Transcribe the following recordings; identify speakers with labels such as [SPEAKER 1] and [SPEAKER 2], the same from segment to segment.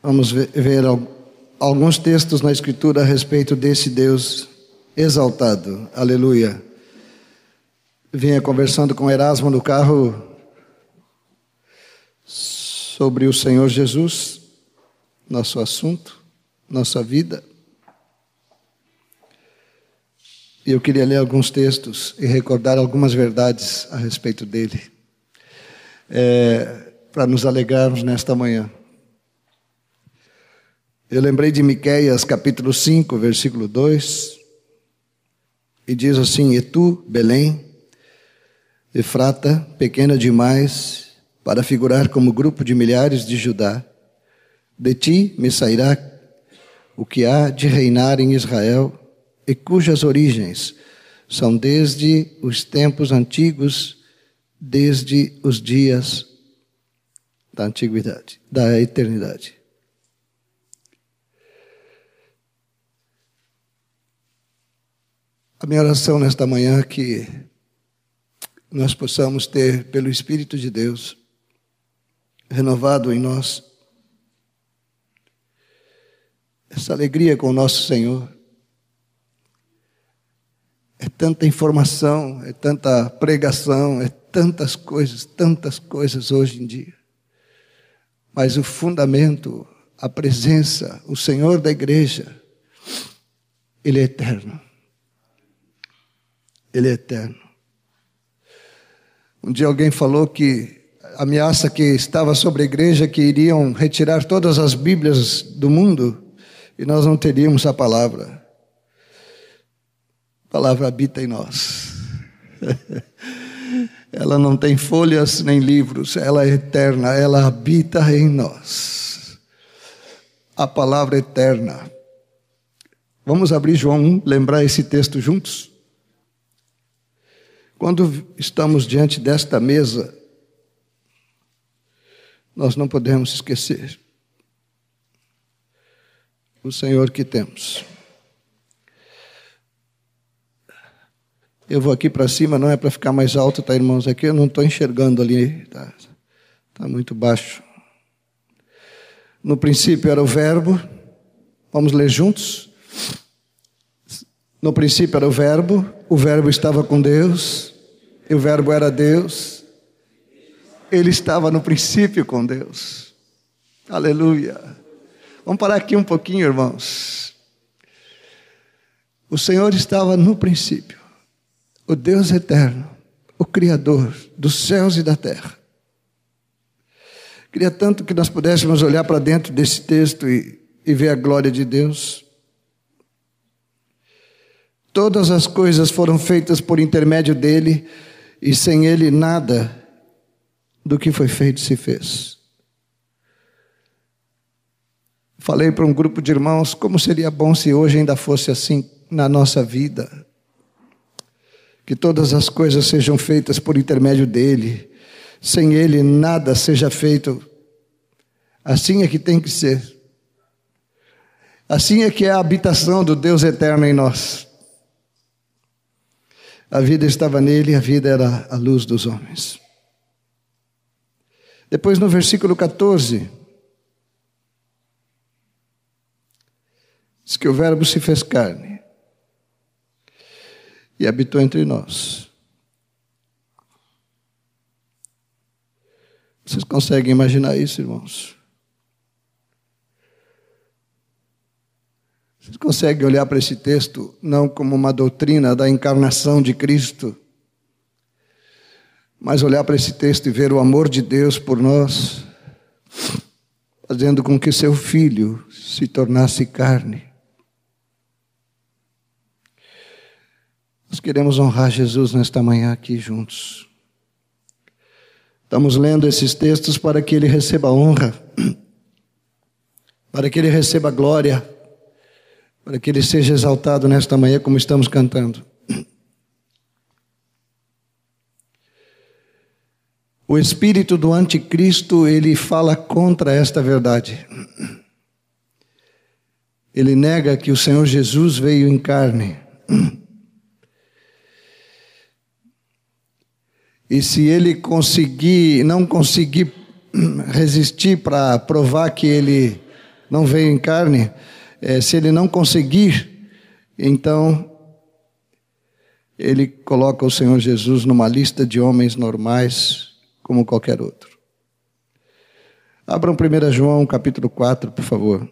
[SPEAKER 1] Vamos ver alguns textos na Escritura a respeito desse Deus exaltado. Aleluia. Vinha conversando com Erasmo no carro sobre o Senhor Jesus, nosso assunto, nossa vida. E eu queria ler alguns textos e recordar algumas verdades a respeito dele, é, para nos alegrarmos nesta manhã. Eu lembrei de Miqueias capítulo 5, versículo 2, e diz assim: E tu, Belém, Efrata, pequena demais para figurar como grupo de milhares de Judá, de ti me sairá o que há de reinar em Israel, e cujas origens são desde os tempos antigos, desde os dias da antiguidade, da eternidade. A minha oração nesta manhã é que nós possamos ter, pelo Espírito de Deus, renovado em nós essa alegria com o nosso Senhor. É tanta informação, é tanta pregação, é tantas coisas, tantas coisas hoje em dia. Mas o fundamento, a presença, o Senhor da igreja, Ele é eterno. Ele é eterno. Um dia alguém falou que a ameaça que estava sobre a igreja que iriam retirar todas as Bíblias do mundo e nós não teríamos a palavra. A palavra habita em nós. ela não tem folhas nem livros, ela é eterna, ela habita em nós. A palavra eterna. Vamos abrir João 1, lembrar esse texto juntos? Quando estamos diante desta mesa, nós não podemos esquecer o Senhor que temos. Eu vou aqui para cima, não é para ficar mais alto, tá, irmãos? Aqui eu não estou enxergando ali, tá, tá muito baixo. No princípio era o Verbo, vamos ler juntos? No princípio era o Verbo, o Verbo estava com Deus, e o Verbo era Deus. Ele estava no princípio com Deus. Aleluia. Vamos parar aqui um pouquinho, irmãos. O Senhor estava no princípio, o Deus eterno, o Criador dos céus e da terra. Queria tanto que nós pudéssemos olhar para dentro desse texto e, e ver a glória de Deus. Todas as coisas foram feitas por intermédio dele, e sem ele nada do que foi feito se fez. Falei para um grupo de irmãos como seria bom se hoje ainda fosse assim na nossa vida. Que todas as coisas sejam feitas por intermédio dele, sem ele nada seja feito. Assim é que tem que ser. Assim é que é a habitação do Deus eterno em nós. A vida estava nele, a vida era a luz dos homens. Depois no versículo 14, diz que o Verbo se fez carne e habitou entre nós. Vocês conseguem imaginar isso, irmãos? Vocês conseguem olhar para esse texto não como uma doutrina da encarnação de Cristo, mas olhar para esse texto e ver o amor de Deus por nós, fazendo com que seu filho se tornasse carne. Nós queremos honrar Jesus nesta manhã aqui juntos. Estamos lendo esses textos para que ele receba honra, para que ele receba glória para que Ele seja exaltado nesta manhã, como estamos cantando. O espírito do anticristo, ele fala contra esta verdade. Ele nega que o Senhor Jesus veio em carne. E se ele conseguir, não conseguir resistir para provar que ele não veio em carne, é, se ele não conseguir, então ele coloca o Senhor Jesus numa lista de homens normais como qualquer outro. Abram 1 João capítulo 4, por favor.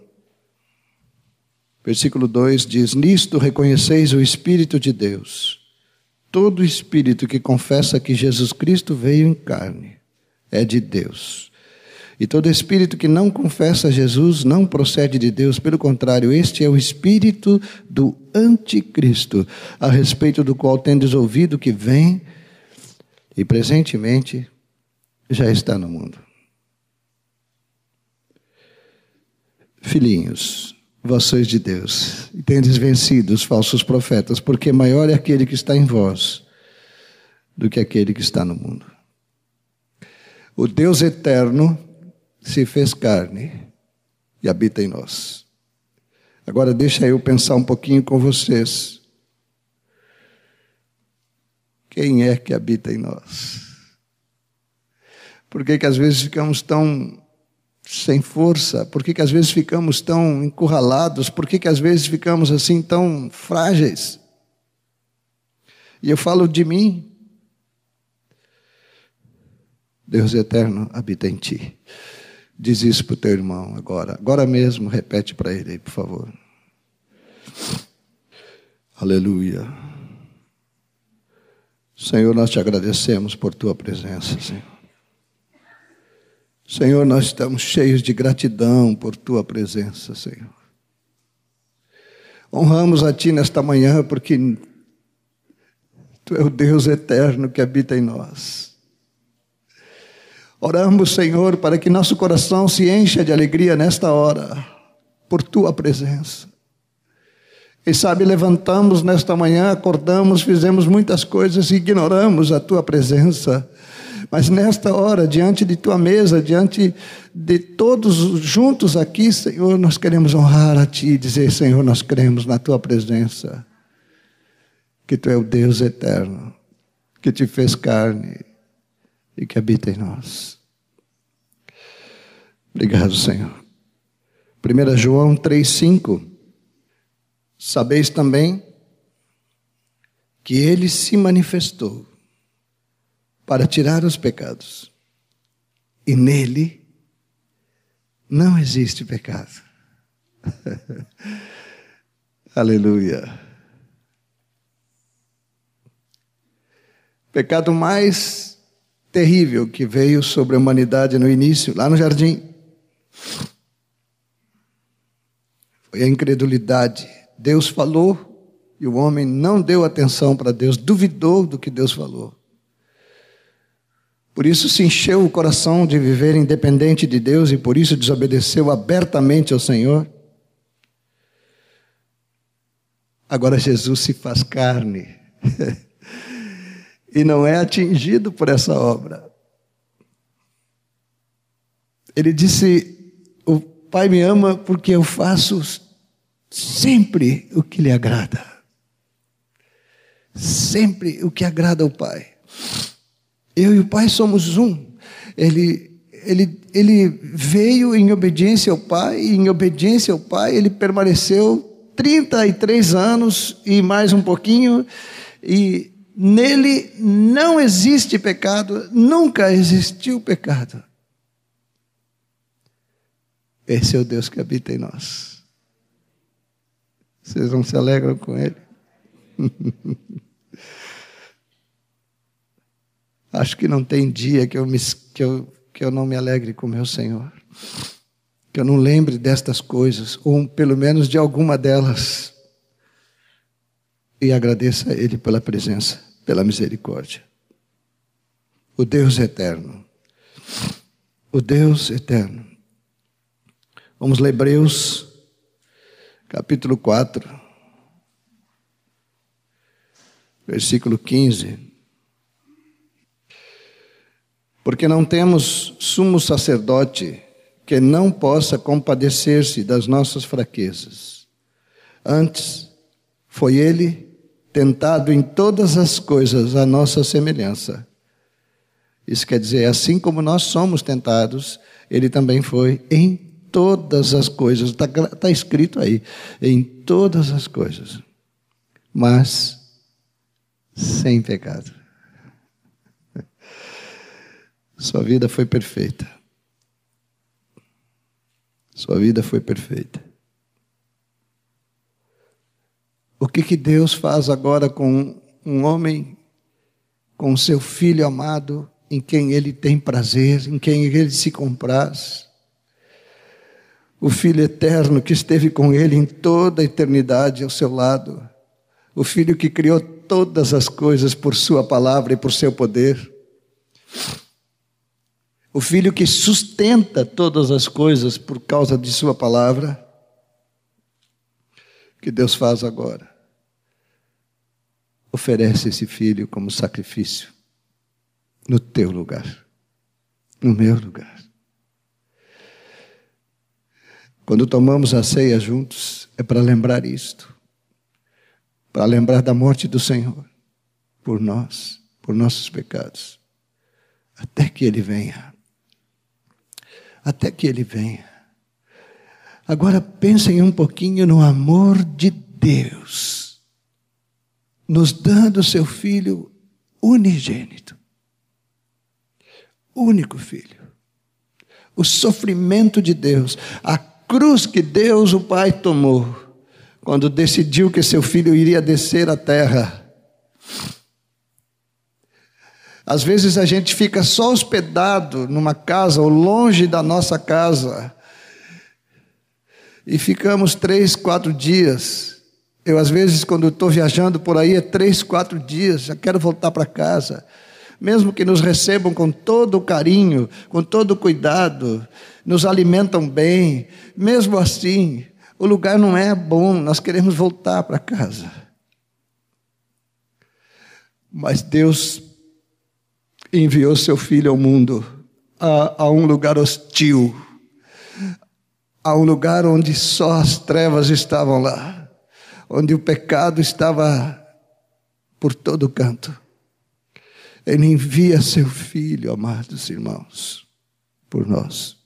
[SPEAKER 1] Versículo 2 diz: Nisto reconheceis o Espírito de Deus. Todo espírito que confessa que Jesus Cristo veio em carne é de Deus. E todo espírito que não confessa Jesus não procede de Deus, pelo contrário, este é o espírito do anticristo, a respeito do qual tendes ouvido que vem e presentemente já está no mundo. Filhinhos, vós sois de Deus, e tendes vencido os falsos profetas, porque maior é aquele que está em vós do que aquele que está no mundo. O Deus eterno se fez carne e habita em nós. Agora deixa eu pensar um pouquinho com vocês. Quem é que habita em nós? Por que, que às vezes ficamos tão sem força? Por que, que às vezes ficamos tão encurralados? Por que, que às vezes ficamos assim tão frágeis? E eu falo de mim. Deus eterno habita em ti. Diz isso para o teu irmão agora. Agora mesmo, repete para ele aí, por favor. Aleluia. Senhor, nós te agradecemos por tua presença, Senhor. Senhor, nós estamos cheios de gratidão por tua presença, Senhor. Honramos a ti nesta manhã porque tu é o Deus eterno que habita em nós. Oramos, Senhor, para que nosso coração se encha de alegria nesta hora, por tua presença. E sabe, levantamos nesta manhã, acordamos, fizemos muitas coisas e ignoramos a tua presença. Mas nesta hora, diante de tua mesa, diante de todos juntos aqui, Senhor, nós queremos honrar a Ti e dizer: Senhor, nós cremos na Tua presença, que Tu é o Deus eterno, que te fez carne e que habita em nós. Obrigado, Senhor. 1 João 3,5. Sabeis também que ele se manifestou para tirar os pecados. E nele não existe pecado. Aleluia. Pecado mais terrível que veio sobre a humanidade no início, lá no jardim, foi a incredulidade. Deus falou e o homem não deu atenção para Deus, duvidou do que Deus falou. Por isso se encheu o coração de viver independente de Deus e por isso desobedeceu abertamente ao Senhor. Agora Jesus se faz carne e não é atingido por essa obra. Ele disse: O Pai me ama porque eu faço sempre o que lhe agrada. Sempre o que agrada ao Pai. Eu e o Pai somos um. Ele, ele, ele veio em obediência ao Pai, e em obediência ao Pai ele permaneceu 33 anos e mais um pouquinho, e nele não existe pecado, nunca existiu pecado. Esse é o Deus que habita em nós. Vocês não se alegram com ele? Acho que não tem dia que eu, me, que, eu, que eu não me alegre com meu Senhor. Que eu não lembre destas coisas, ou pelo menos de alguma delas. E agradeça a Ele pela presença, pela misericórdia. O Deus eterno. O Deus eterno. Vamos ler Hebreus, capítulo 4, versículo 15. Porque não temos sumo sacerdote que não possa compadecer-se das nossas fraquezas. Antes, foi ele tentado em todas as coisas à nossa semelhança. Isso quer dizer, assim como nós somos tentados, ele também foi em todas as coisas, está tá escrito aí, em todas as coisas, mas sem pecado. Sua vida foi perfeita. Sua vida foi perfeita. O que, que Deus faz agora com um homem, com seu filho amado, em quem ele tem prazer, em quem ele se compraz? O Filho eterno que esteve com ele em toda a eternidade ao seu lado. O Filho que criou todas as coisas por Sua palavra e por seu poder o Filho que sustenta todas as coisas por causa de Sua palavra, que Deus faz agora? Oferece esse filho como sacrifício no teu lugar, no meu lugar. Quando tomamos a ceia juntos, é para lembrar isto, para lembrar da morte do Senhor por nós, por nossos pecados, até que Ele venha até que ele venha. Agora pensem um pouquinho no amor de Deus, nos dando seu filho unigênito, único filho. O sofrimento de Deus, a cruz que Deus, o Pai, tomou, quando decidiu que seu filho iria descer à terra às vezes a gente fica só hospedado numa casa ou longe da nossa casa e ficamos três, quatro dias. Eu, às vezes, quando estou viajando por aí, é três, quatro dias, já quero voltar para casa. Mesmo que nos recebam com todo o carinho, com todo o cuidado, nos alimentam bem, mesmo assim, o lugar não é bom, nós queremos voltar para casa. Mas Deus enviou seu filho ao mundo, a, a um lugar hostil, a um lugar onde só as trevas estavam lá, onde o pecado estava por todo canto. Ele envia seu filho, amados irmãos, por nós.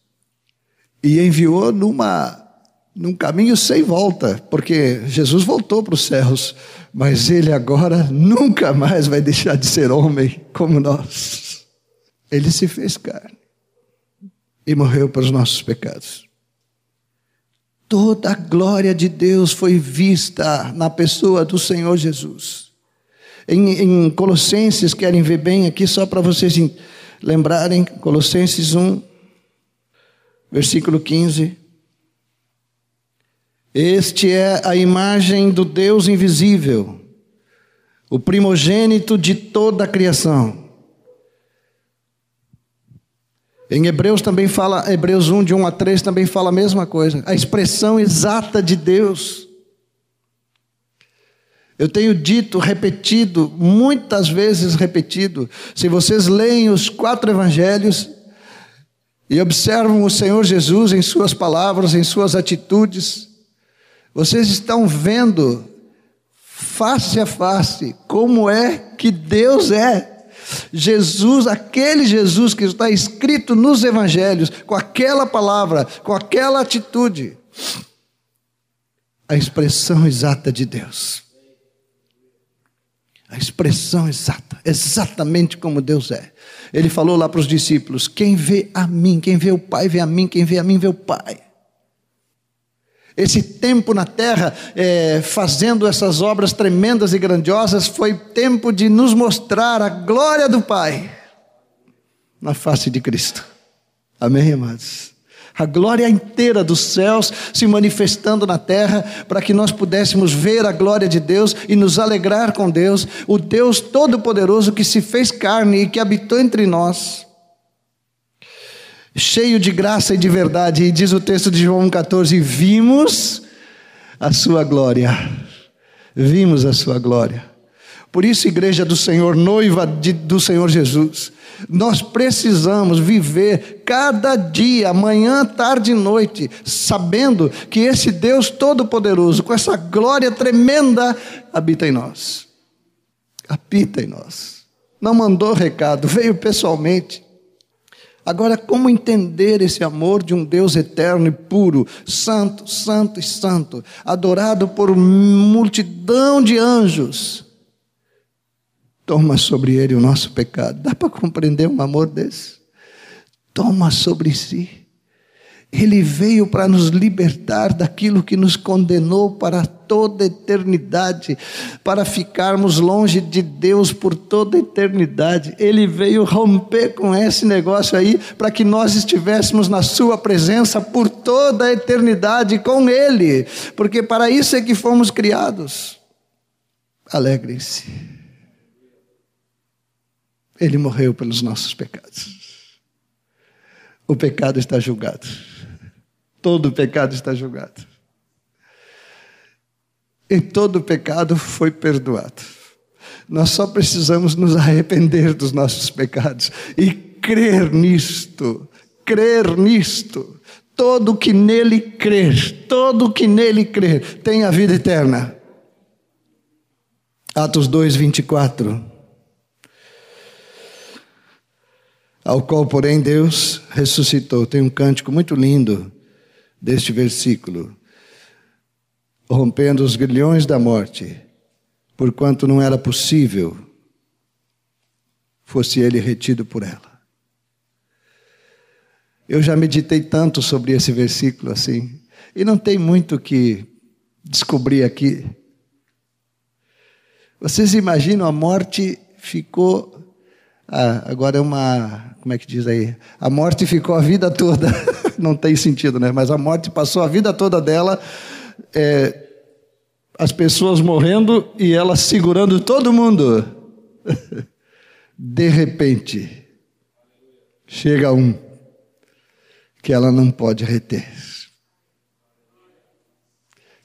[SPEAKER 1] E enviou numa num caminho sem volta, porque Jesus voltou para os céus, mas ele agora nunca mais vai deixar de ser homem como nós. Ele se fez carne e morreu pelos nossos pecados. Toda a glória de Deus foi vista na pessoa do Senhor Jesus. Em, em Colossenses, querem ver bem aqui, só para vocês lembrarem, Colossenses 1, versículo 15. Este é a imagem do Deus invisível, o primogênito de toda a criação. Em Hebreus também fala, Hebreus 1, de 1 a 3 também fala a mesma coisa, a expressão exata de Deus. Eu tenho dito, repetido, muitas vezes repetido, se vocês leem os quatro evangelhos e observam o Senhor Jesus em suas palavras, em suas atitudes, vocês estão vendo face a face como é que Deus é. Jesus, aquele Jesus que está escrito nos evangelhos, com aquela palavra, com aquela atitude, a expressão exata de Deus. A expressão exata, exatamente como Deus é. Ele falou lá para os discípulos: quem vê a mim, quem vê o Pai, vê a mim, quem vê a mim, vê o Pai. Esse tempo na terra, é, fazendo essas obras tremendas e grandiosas, foi tempo de nos mostrar a glória do Pai na face de Cristo. Amém, amados? A glória inteira dos céus se manifestando na terra, para que nós pudéssemos ver a glória de Deus e nos alegrar com Deus, o Deus Todo-Poderoso que se fez carne e que habitou entre nós cheio de graça e de verdade. E diz o texto de João 14: Vimos a sua glória. Vimos a sua glória. Por isso, igreja do Senhor, noiva de, do Senhor Jesus, nós precisamos viver cada dia, manhã, tarde e noite, sabendo que esse Deus Todo-Poderoso, com essa glória tremenda, habita em nós. Habita em nós. Não mandou recado, veio pessoalmente Agora, como entender esse amor de um Deus eterno e puro, santo, santo e santo, adorado por multidão de anjos? Toma sobre ele o nosso pecado. Dá para compreender um amor desse? Toma sobre si ele veio para nos libertar daquilo que nos condenou para toda a eternidade, para ficarmos longe de Deus por toda a eternidade. Ele veio romper com esse negócio aí para que nós estivéssemos na Sua presença por toda a eternidade com Ele, porque para isso é que fomos criados. Alegrem-se. Ele morreu pelos nossos pecados. O pecado está julgado. Todo pecado está julgado. E todo pecado foi perdoado. Nós só precisamos nos arrepender dos nossos pecados e crer nisto, crer nisto. Todo que nele crer, todo que nele crer, tem a vida eterna. Atos 2, 24. Ao qual, porém, Deus ressuscitou. Tem um cântico muito lindo deste versículo, rompendo os grilhões da morte, porquanto não era possível fosse ele retido por ela. Eu já meditei tanto sobre esse versículo assim, e não tem muito que descobrir aqui. Vocês imaginam a morte ficou ah, agora é uma, como é que diz aí? A morte ficou a vida toda. Não tem sentido, né? Mas a morte passou a vida toda dela, é, as pessoas morrendo e ela segurando todo mundo. De repente, chega um que ela não pode reter.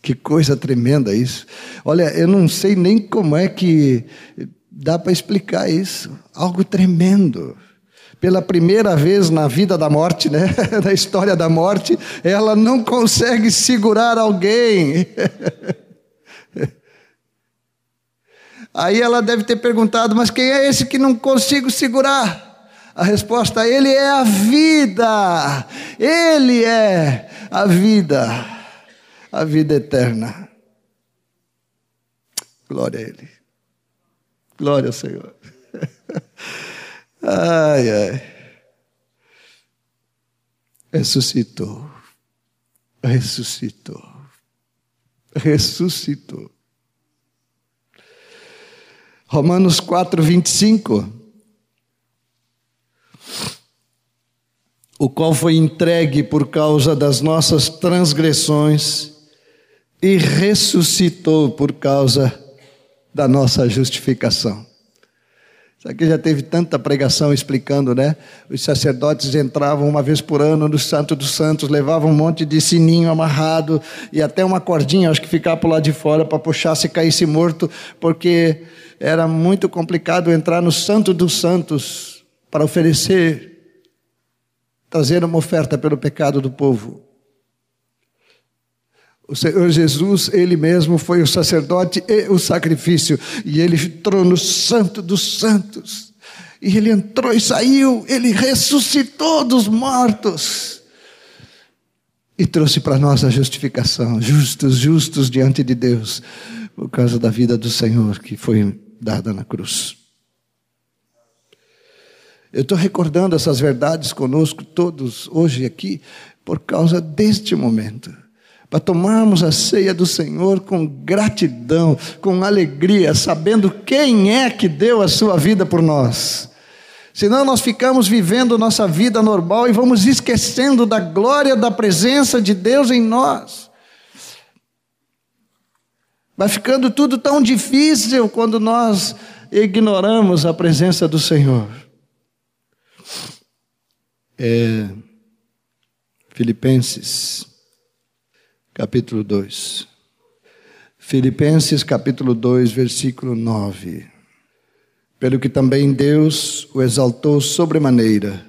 [SPEAKER 1] Que coisa tremenda isso. Olha, eu não sei nem como é que dá para explicar isso. Algo tremendo. Pela primeira vez na vida da morte, né? na história da morte, ela não consegue segurar alguém. Aí ela deve ter perguntado: Mas quem é esse que não consigo segurar? A resposta: Ele é a vida. Ele é a vida. A vida eterna. Glória a Ele. Glória ao Senhor. Ai, ai. Ressuscitou. Ressuscitou. Ressuscitou. Romanos 4, 25. O qual foi entregue por causa das nossas transgressões e ressuscitou por causa da nossa justificação. Aqui já teve tanta pregação explicando, né? Os sacerdotes entravam uma vez por ano no Santo dos Santos, levavam um monte de sininho amarrado e até uma cordinha, acho que ficava por lá de fora para puxar se caísse morto, porque era muito complicado entrar no Santo dos Santos para oferecer, trazer uma oferta pelo pecado do povo. O Senhor Jesus, Ele mesmo foi o sacerdote e o sacrifício, e Ele entrou no Santo dos Santos, e Ele entrou e saiu, Ele ressuscitou dos mortos, e trouxe para nós a justificação, justos, justos diante de Deus, por causa da vida do Senhor que foi dada na cruz. Eu estou recordando essas verdades conosco todos hoje aqui, por causa deste momento para tomarmos a ceia do Senhor com gratidão, com alegria, sabendo quem é que deu a sua vida por nós. Senão nós ficamos vivendo nossa vida normal e vamos esquecendo da glória da presença de Deus em nós. Vai ficando tudo tão difícil quando nós ignoramos a presença do Senhor. É, Filipenses capítulo 2. Filipenses, capítulo 2, versículo 9. Pelo que também Deus o exaltou sobremaneira,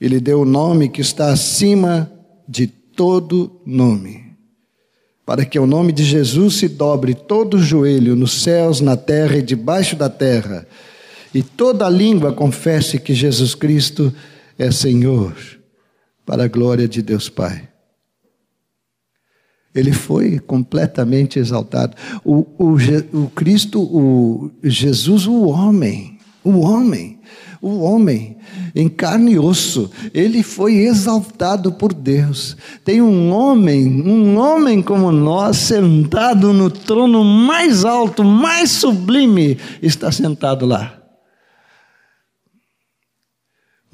[SPEAKER 1] e lhe deu o nome que está acima de todo nome, para que o nome de Jesus se dobre todo o joelho nos céus, na terra e debaixo da terra, e toda língua confesse que Jesus Cristo é Senhor, para a glória de Deus Pai. Ele foi completamente exaltado. O, o, o Cristo, o Jesus, o homem, o homem, o homem, em carne e osso, ele foi exaltado por Deus. Tem um homem, um homem como nós, sentado no trono mais alto, mais sublime, está sentado lá.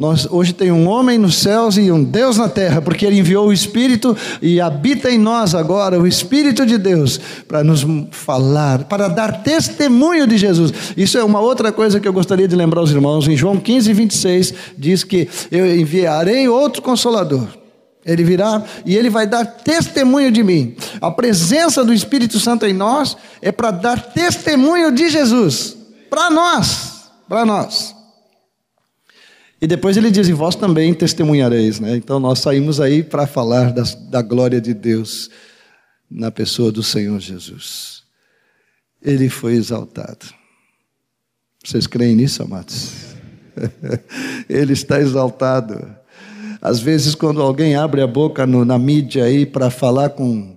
[SPEAKER 1] Nós, hoje tem um homem nos céus e um Deus na terra, porque Ele enviou o Espírito e habita em nós agora o Espírito de Deus para nos falar, para dar testemunho de Jesus. Isso é uma outra coisa que eu gostaria de lembrar aos irmãos. Em João 15, 26, diz que eu enviarei outro consolador. Ele virá e ele vai dar testemunho de mim. A presença do Espírito Santo em nós é para dar testemunho de Jesus. Para nós. Para nós. E depois ele diz: E vós também testemunhareis. Né? Então nós saímos aí para falar da glória de Deus na pessoa do Senhor Jesus. Ele foi exaltado. Vocês creem nisso, amados? ele está exaltado. Às vezes, quando alguém abre a boca no, na mídia aí para falar com,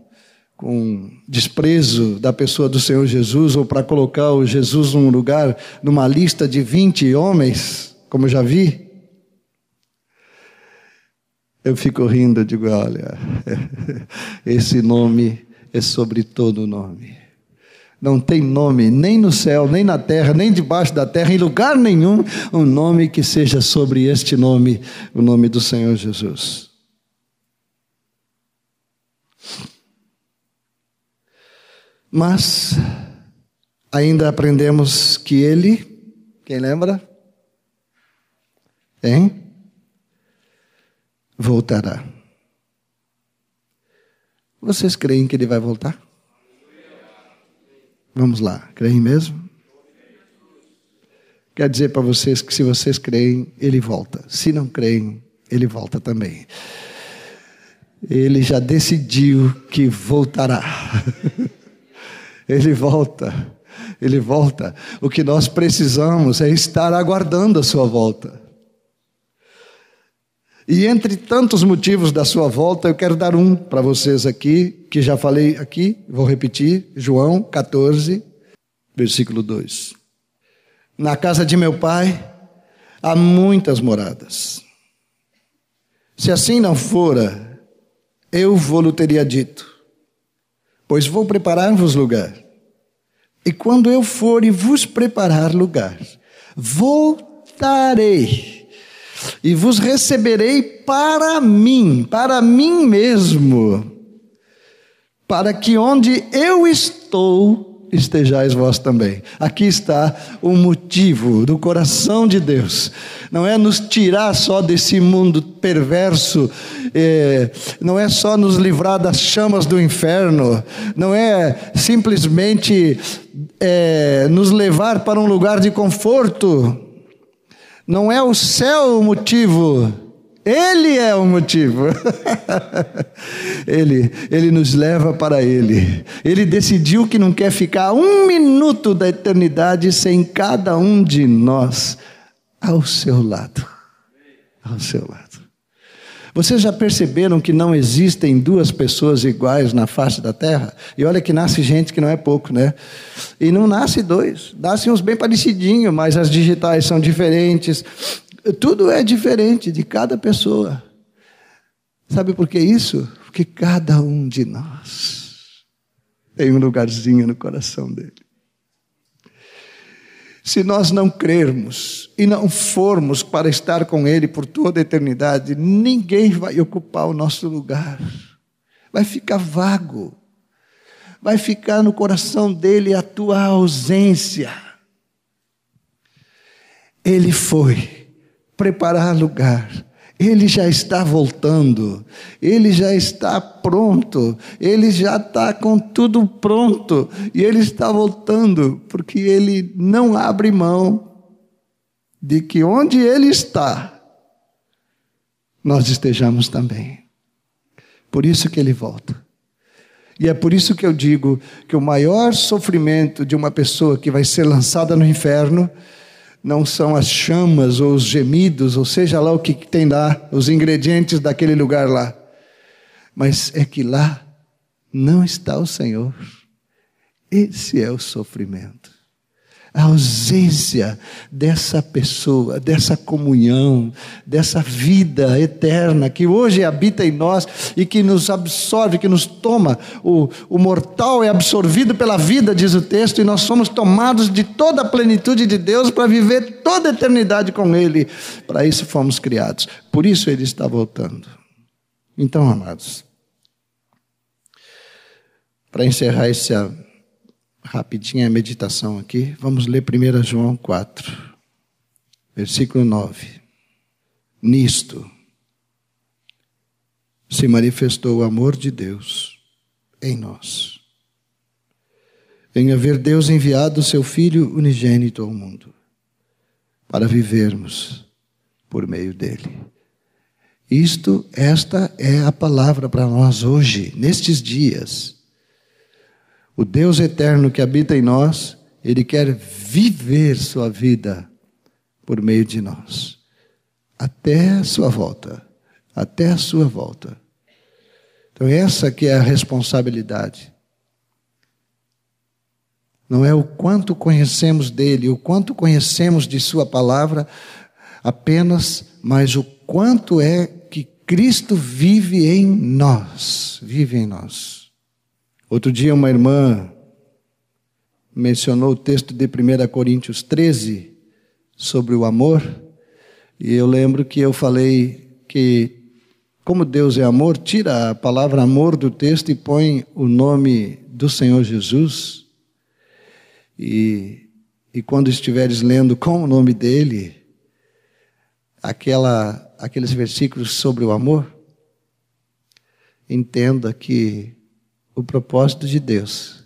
[SPEAKER 1] com desprezo da pessoa do Senhor Jesus, ou para colocar o Jesus num lugar, numa lista de 20 homens, como já vi, eu fico rindo, digo, olha, esse nome é sobre todo nome. Não tem nome nem no céu, nem na terra, nem debaixo da terra, em lugar nenhum, um nome que seja sobre este nome, o nome do Senhor Jesus. Mas ainda aprendemos que ele, quem lembra? Hein? Voltará. Vocês creem que ele vai voltar? Vamos lá, creem mesmo? Quer dizer para vocês que se vocês creem, ele volta. Se não creem, ele volta também. Ele já decidiu que voltará. ele volta. Ele volta. O que nós precisamos é estar aguardando a sua volta. E entre tantos motivos da sua volta, eu quero dar um para vocês aqui, que já falei aqui, vou repetir, João 14, versículo 2. Na casa de meu pai há muitas moradas. Se assim não fora, eu vou-lhe teria dito, pois vou preparar-vos lugar. E quando eu for e vos preparar lugar, voltarei e vos receberei para mim, para mim mesmo, para que onde eu estou, estejais vós também. Aqui está o motivo do coração de Deus. Não é nos tirar só desse mundo perverso, é, não é só nos livrar das chamas do inferno, não é simplesmente é, nos levar para um lugar de conforto não é o céu o motivo, ele é o motivo. ele, ele nos leva para Ele. Ele decidiu que não quer ficar um minuto da eternidade sem cada um de nós ao seu lado. Ao seu lado. Vocês já perceberam que não existem duas pessoas iguais na face da terra? E olha que nasce gente que não é pouco, né? E não nasce dois. Nascem uns bem parecidinhos, mas as digitais são diferentes. Tudo é diferente de cada pessoa. Sabe por que isso? Porque cada um de nós tem um lugarzinho no coração dele. Se nós não crermos e não formos para estar com Ele por toda a eternidade, ninguém vai ocupar o nosso lugar. Vai ficar vago. Vai ficar no coração dele a tua ausência. Ele foi preparar lugar ele já está voltando, ele já está pronto, ele já está com tudo pronto, e ele está voltando, porque ele não abre mão de que onde ele está, nós estejamos também. Por isso que ele volta. E é por isso que eu digo que o maior sofrimento de uma pessoa que vai ser lançada no inferno não são as chamas ou os gemidos, ou seja lá o que tem lá, os ingredientes daquele lugar lá, mas é que lá não está o Senhor. Esse é o sofrimento a ausência dessa pessoa, dessa comunhão, dessa vida eterna que hoje habita em nós e que nos absorve, que nos toma. O, o mortal é absorvido pela vida, diz o texto, e nós somos tomados de toda a plenitude de Deus para viver toda a eternidade com Ele. Para isso fomos criados. Por isso Ele está voltando. Então, amados, para encerrar esse rapidinha a meditação aqui. Vamos ler 1 João 4, versículo 9. Nisto se manifestou o amor de Deus em nós. Em haver Deus enviado o seu Filho unigênito ao mundo, para vivermos por meio dele. Isto, esta é a palavra para nós hoje, nestes dias. O Deus eterno que habita em nós, ele quer viver sua vida por meio de nós, até a sua volta, até a sua volta. Então essa que é a responsabilidade. Não é o quanto conhecemos dele, o quanto conhecemos de sua palavra apenas, mas o quanto é que Cristo vive em nós, vive em nós. Outro dia, uma irmã mencionou o texto de 1 Coríntios 13 sobre o amor, e eu lembro que eu falei que, como Deus é amor, tira a palavra amor do texto e põe o nome do Senhor Jesus. E, e quando estiveres lendo com o nome dele, aquela, aqueles versículos sobre o amor, entenda que o propósito de Deus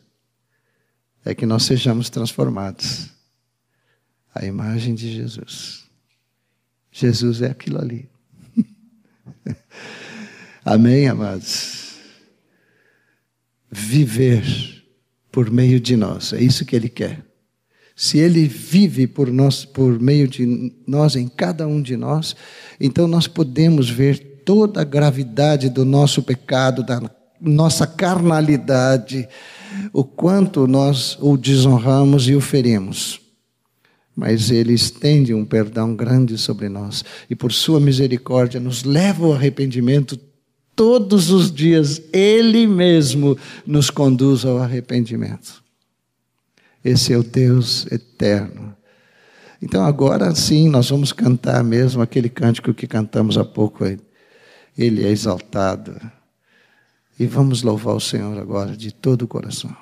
[SPEAKER 1] é que nós sejamos transformados à imagem de Jesus. Jesus é aquilo ali. Amém, amados? Viver por meio de nós, é isso que Ele quer. Se Ele vive por nós, por meio de nós, em cada um de nós, então nós podemos ver toda a gravidade do nosso pecado, da nossa carnalidade, o quanto nós o desonramos e o ferimos. Mas Ele estende um perdão grande sobre nós e, por Sua misericórdia, nos leva ao arrependimento todos os dias. Ele mesmo nos conduz ao arrependimento. Esse é o Deus eterno. Então, agora sim, nós vamos cantar mesmo aquele cântico que cantamos há pouco. Ele é exaltado. E vamos louvar o Senhor agora de todo o coração,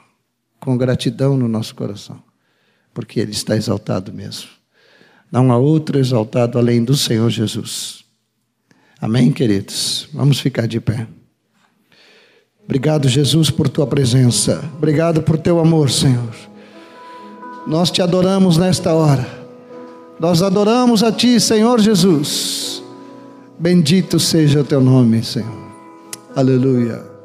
[SPEAKER 1] com gratidão no nosso coração, porque Ele está exaltado mesmo. Não há outro exaltado além do Senhor Jesus. Amém, queridos? Vamos ficar de pé. Obrigado, Jesus, por tua presença. Obrigado por teu amor, Senhor. Nós te adoramos nesta hora. Nós adoramos a ti, Senhor Jesus. Bendito seja o teu nome, Senhor. Aleluia.